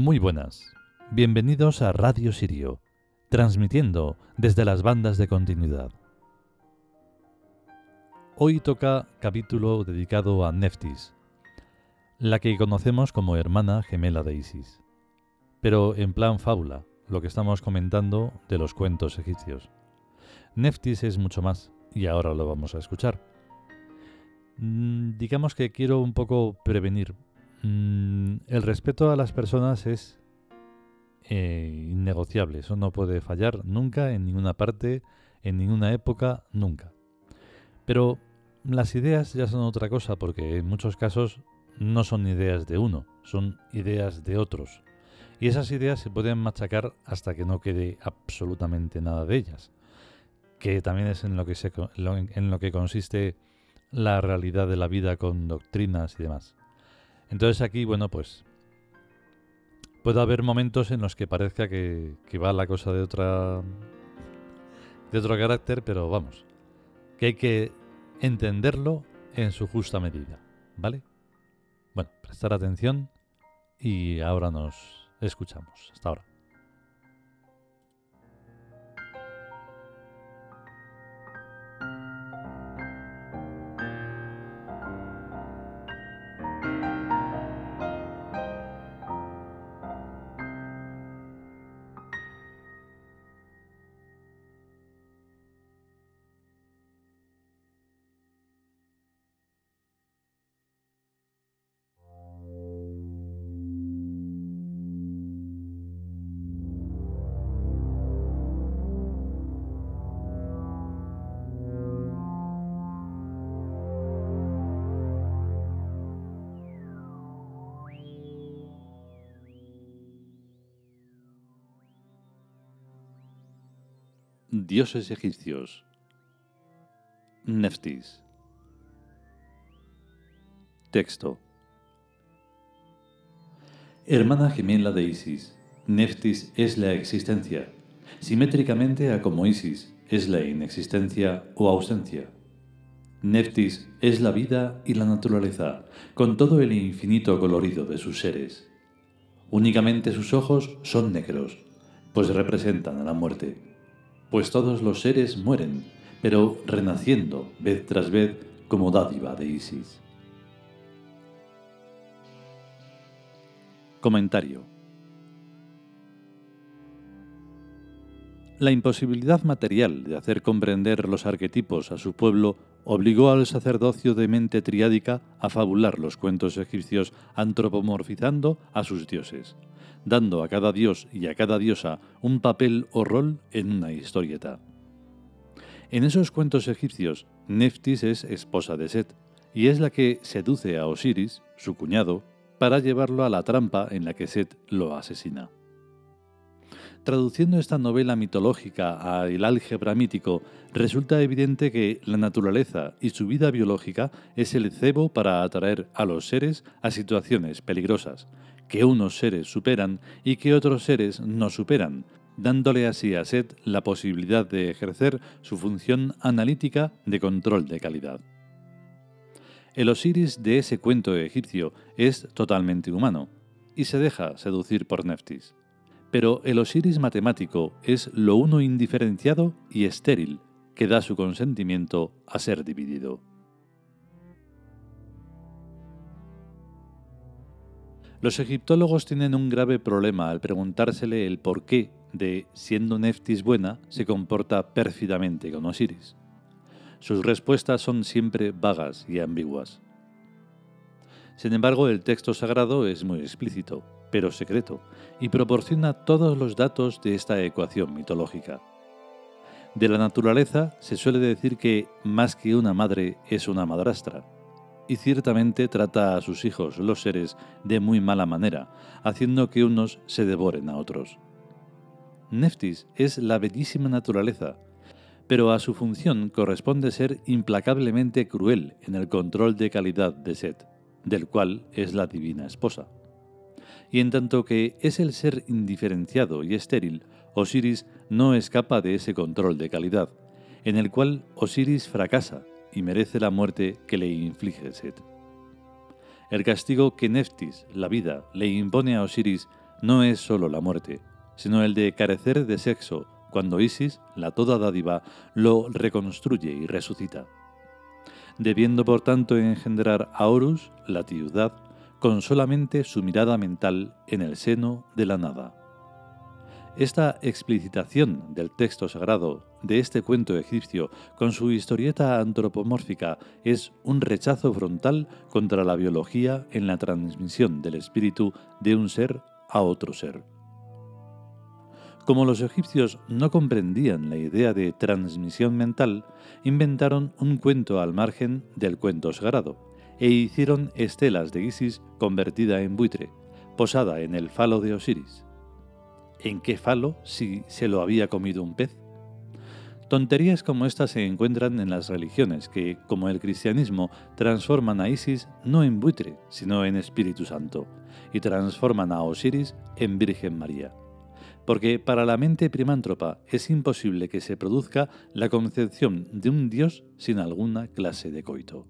Muy buenas. Bienvenidos a Radio Sirio, transmitiendo desde las bandas de continuidad. Hoy toca capítulo dedicado a Neftis, la que conocemos como hermana gemela de Isis, pero en plan fábula, lo que estamos comentando de los cuentos egipcios. Neftis es mucho más, y ahora lo vamos a escuchar. Mm, digamos que quiero un poco prevenir. Mm, el respeto a las personas es eh, innegociable, eso no puede fallar nunca, en ninguna parte, en ninguna época, nunca. Pero las ideas ya son otra cosa, porque en muchos casos no son ideas de uno, son ideas de otros. Y esas ideas se pueden machacar hasta que no quede absolutamente nada de ellas, que también es en lo que, se, en lo que consiste la realidad de la vida con doctrinas y demás. Entonces aquí, bueno, pues puede haber momentos en los que parezca que, va la cosa de otra de otro carácter, pero vamos, que hay que entenderlo en su justa medida, ¿vale? Bueno, prestar atención y ahora nos escuchamos. Hasta ahora. Dioses egipcios. Neftis. Texto. Hermana gemela de Isis, Neftis es la existencia, simétricamente a como Isis es la inexistencia o ausencia. Neftis es la vida y la naturaleza, con todo el infinito colorido de sus seres. Únicamente sus ojos son negros, pues representan a la muerte pues todos los seres mueren, pero renaciendo vez tras vez como dádiva de Isis. Comentario. La imposibilidad material de hacer comprender los arquetipos a su pueblo obligó al sacerdocio de mente triádica a fabular los cuentos egipcios antropomorfizando a sus dioses dando a cada dios y a cada diosa un papel o rol en una historieta. En esos cuentos egipcios, Neftis es esposa de Set, y es la que seduce a Osiris, su cuñado, para llevarlo a la trampa en la que Set lo asesina. Traduciendo esta novela mitológica al álgebra mítico, resulta evidente que la naturaleza y su vida biológica es el cebo para atraer a los seres a situaciones peligrosas, que unos seres superan y que otros seres no superan, dándole así a Set la posibilidad de ejercer su función analítica de control de calidad. El Osiris de ese cuento egipcio es totalmente humano y se deja seducir por Neftis. Pero el Osiris matemático es lo uno indiferenciado y estéril que da su consentimiento a ser dividido. Los egiptólogos tienen un grave problema al preguntársele el porqué de, siendo Neftis buena, se comporta pérfidamente con Osiris. Sus respuestas son siempre vagas y ambiguas. Sin embargo, el texto sagrado es muy explícito, pero secreto, y proporciona todos los datos de esta ecuación mitológica. De la naturaleza se suele decir que más que una madre es una madrastra, y ciertamente trata a sus hijos, los seres, de muy mala manera, haciendo que unos se devoren a otros. Neftis es la bellísima naturaleza, pero a su función corresponde ser implacablemente cruel en el control de calidad de Set, del cual es la divina esposa. Y en tanto que es el ser indiferenciado y estéril, Osiris no escapa de ese control de calidad, en el cual Osiris fracasa y merece la muerte que le inflige Set. El castigo que Neftis, la vida, le impone a Osiris no es solo la muerte, sino el de carecer de sexo, cuando Isis, la toda dádiva, lo reconstruye y resucita. Debiendo por tanto engendrar a Horus, la ciudad, con solamente su mirada mental en el seno de la nada. Esta explicitación del texto sagrado de este cuento egipcio con su historieta antropomórfica es un rechazo frontal contra la biología en la transmisión del espíritu de un ser a otro ser. Como los egipcios no comprendían la idea de transmisión mental, inventaron un cuento al margen del cuento sagrado e hicieron estelas de Isis convertida en buitre, posada en el falo de Osiris. ¿En qué falo si se lo había comido un pez? Tonterías como estas se encuentran en las religiones que, como el cristianismo, transforman a Isis no en buitre, sino en Espíritu Santo, y transforman a Osiris en Virgen María. Porque para la mente primántropa es imposible que se produzca la concepción de un Dios sin alguna clase de coito.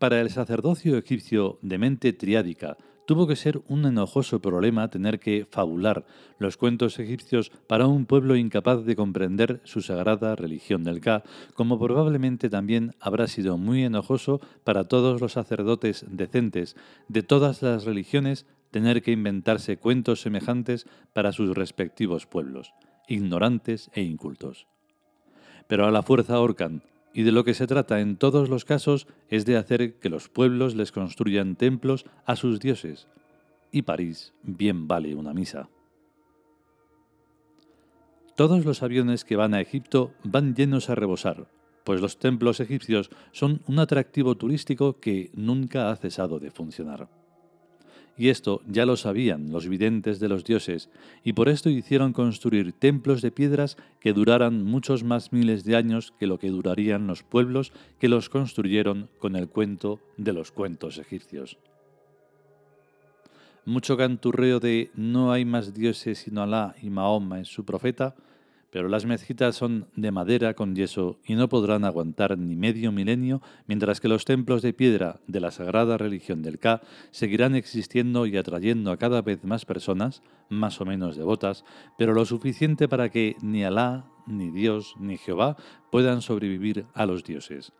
Para el sacerdocio egipcio de mente triádica, tuvo que ser un enojoso problema tener que fabular los cuentos egipcios para un pueblo incapaz de comprender su sagrada religión del Ka, como probablemente también habrá sido muy enojoso para todos los sacerdotes decentes de todas las religiones tener que inventarse cuentos semejantes para sus respectivos pueblos, ignorantes e incultos. Pero a la fuerza ahorcan, y de lo que se trata en todos los casos es de hacer que los pueblos les construyan templos a sus dioses. Y París bien vale una misa. Todos los aviones que van a Egipto van llenos a rebosar, pues los templos egipcios son un atractivo turístico que nunca ha cesado de funcionar. Y esto ya lo sabían los videntes de los dioses, y por esto hicieron construir templos de piedras que duraran muchos más miles de años que lo que durarían los pueblos que los construyeron con el cuento de los cuentos egipcios. Mucho canturreo de no hay más dioses sino Alá y Mahoma es su profeta pero las mezquitas son de madera con yeso y no podrán aguantar ni medio milenio, mientras que los templos de piedra de la sagrada religión del Ka seguirán existiendo y atrayendo a cada vez más personas, más o menos devotas, pero lo suficiente para que ni Alá, ni Dios, ni Jehová puedan sobrevivir a los dioses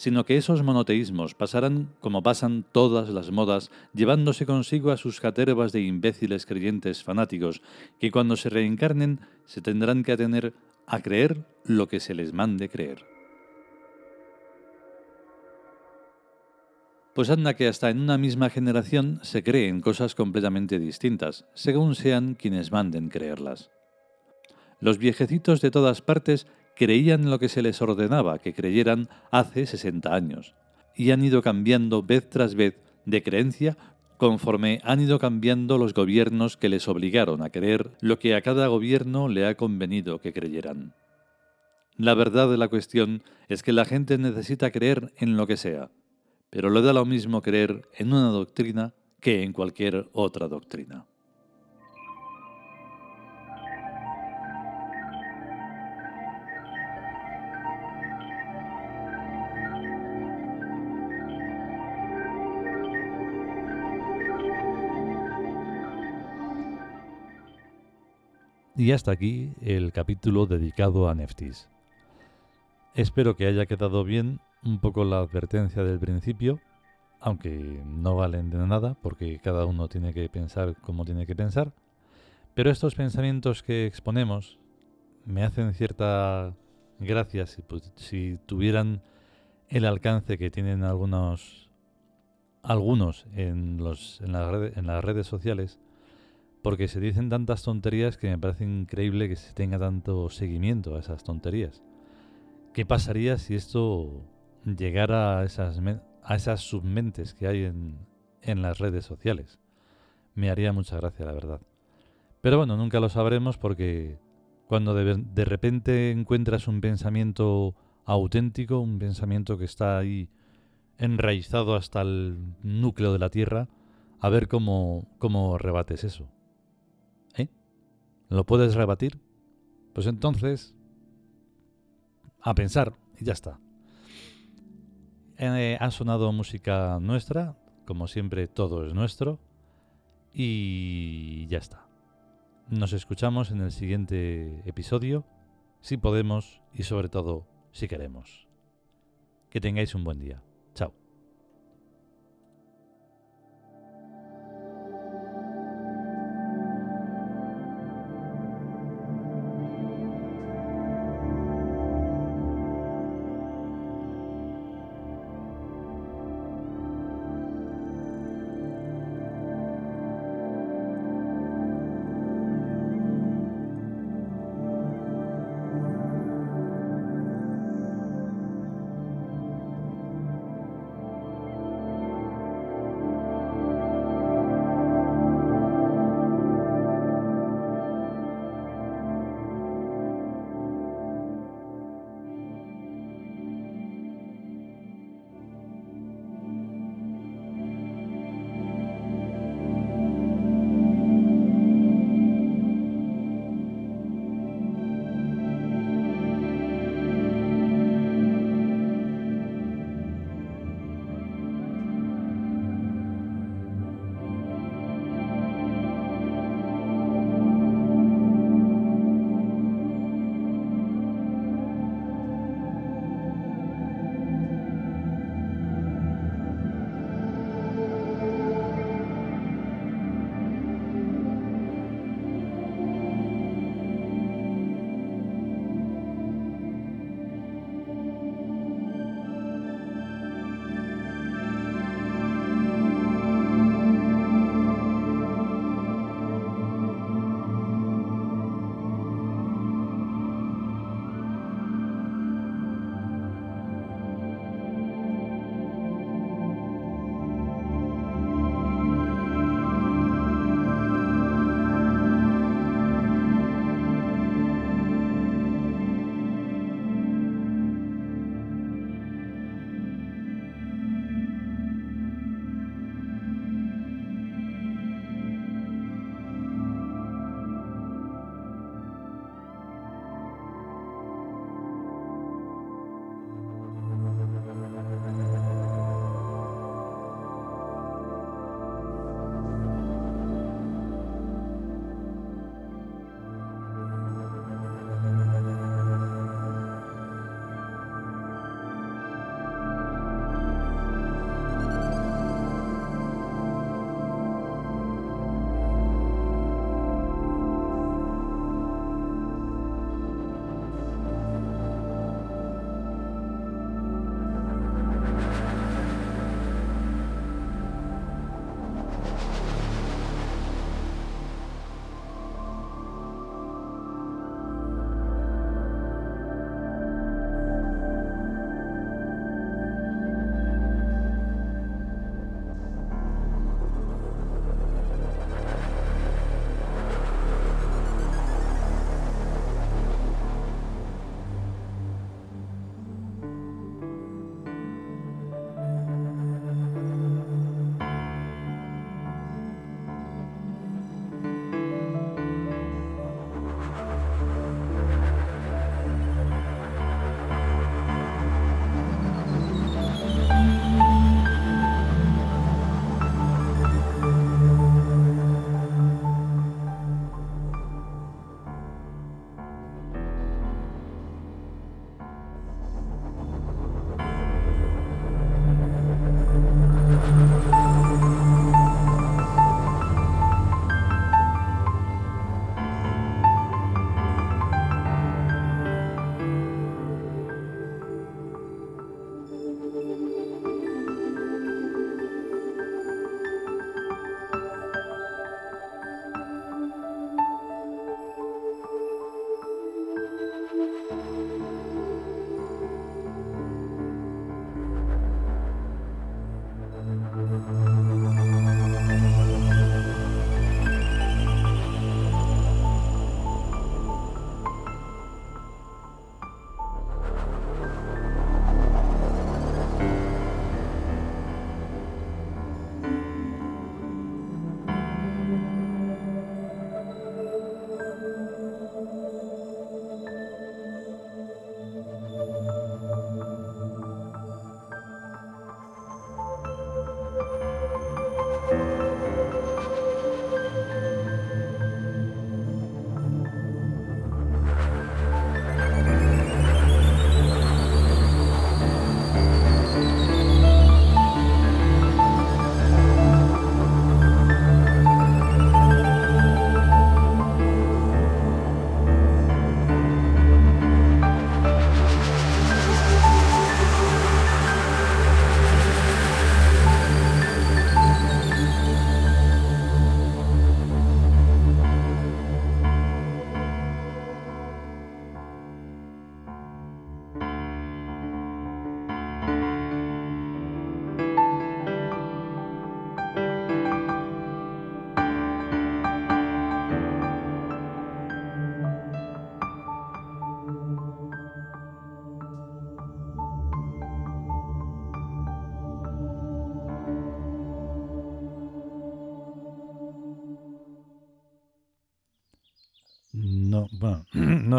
sino que esos monoteísmos pasarán como pasan todas las modas, llevándose consigo a sus catervas de imbéciles creyentes fanáticos, que cuando se reencarnen se tendrán que atener a creer lo que se les mande creer. Pues anda que hasta en una misma generación se creen cosas completamente distintas, según sean quienes manden creerlas. Los viejecitos de todas partes creían lo que se les ordenaba que creyeran hace 60 años, y han ido cambiando vez tras vez de creencia conforme han ido cambiando los gobiernos que les obligaron a creer lo que a cada gobierno le ha convenido que creyeran. La verdad de la cuestión es que la gente necesita creer en lo que sea, pero le da lo mismo creer en una doctrina que en cualquier otra doctrina. Y hasta aquí el capítulo dedicado a Neftis. Espero que haya quedado bien un poco la advertencia del principio, aunque no valen de nada porque cada uno tiene que pensar como tiene que pensar, pero estos pensamientos que exponemos me hacen cierta gracia si, tuvieran el alcance que tienen algunos algunos en, los, en las redes sociales porque se dicen tantas tonterías que me parece increíble que se tenga tanto seguimiento a esas tonterías. ¿Qué pasaría si esto llegara a esas, a esas submentes que hay en, en las redes sociales? Me haría mucha gracia, la verdad. Pero bueno, nunca lo sabremos porque cuando de, de repente encuentras un pensamiento auténtico, un pensamiento que está ahí enraizado hasta el núcleo de la Tierra, a ver cómo, cómo rebates eso. ¿Lo puedes rebatir? Pues entonces, a pensar y ya está. Eh, ha sonado música nuestra, como siempre todo es nuestro. Y ya está. Nos escuchamos en el siguiente episodio, si podemos y sobre todo si queremos. Que tengáis un buen día.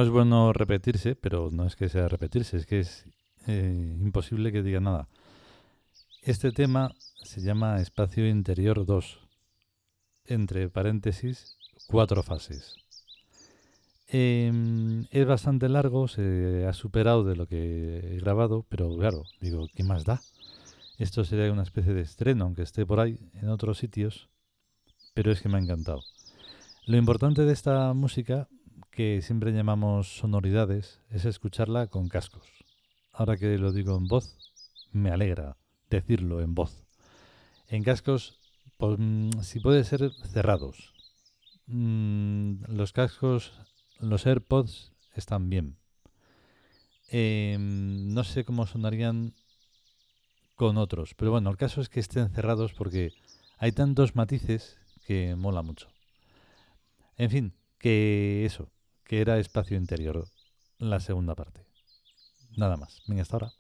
No es bueno repetirse, pero no es que sea repetirse, es que es eh, imposible que diga nada. Este tema se llama Espacio Interior 2, entre paréntesis, cuatro fases. Em, es bastante largo, se ha superado de lo que he grabado, pero claro, digo, ¿qué más da? Esto sería una especie de estreno, aunque esté por ahí en otros sitios, pero es que me ha encantado. Lo importante de esta música, que siempre llamamos sonoridades, es escucharla con cascos. Ahora que lo digo en voz, me alegra decirlo en voz. En cascos, pues, mm, si puede ser cerrados. Mm, los cascos, los AirPods están bien. Em, no sé cómo sonarían con otros, pero bueno, el caso es que estén cerrados porque hay tantos matices que mola mucho. En fin, que eso, que era espacio interior, la segunda parte. Nada más. Venga, hasta ahora.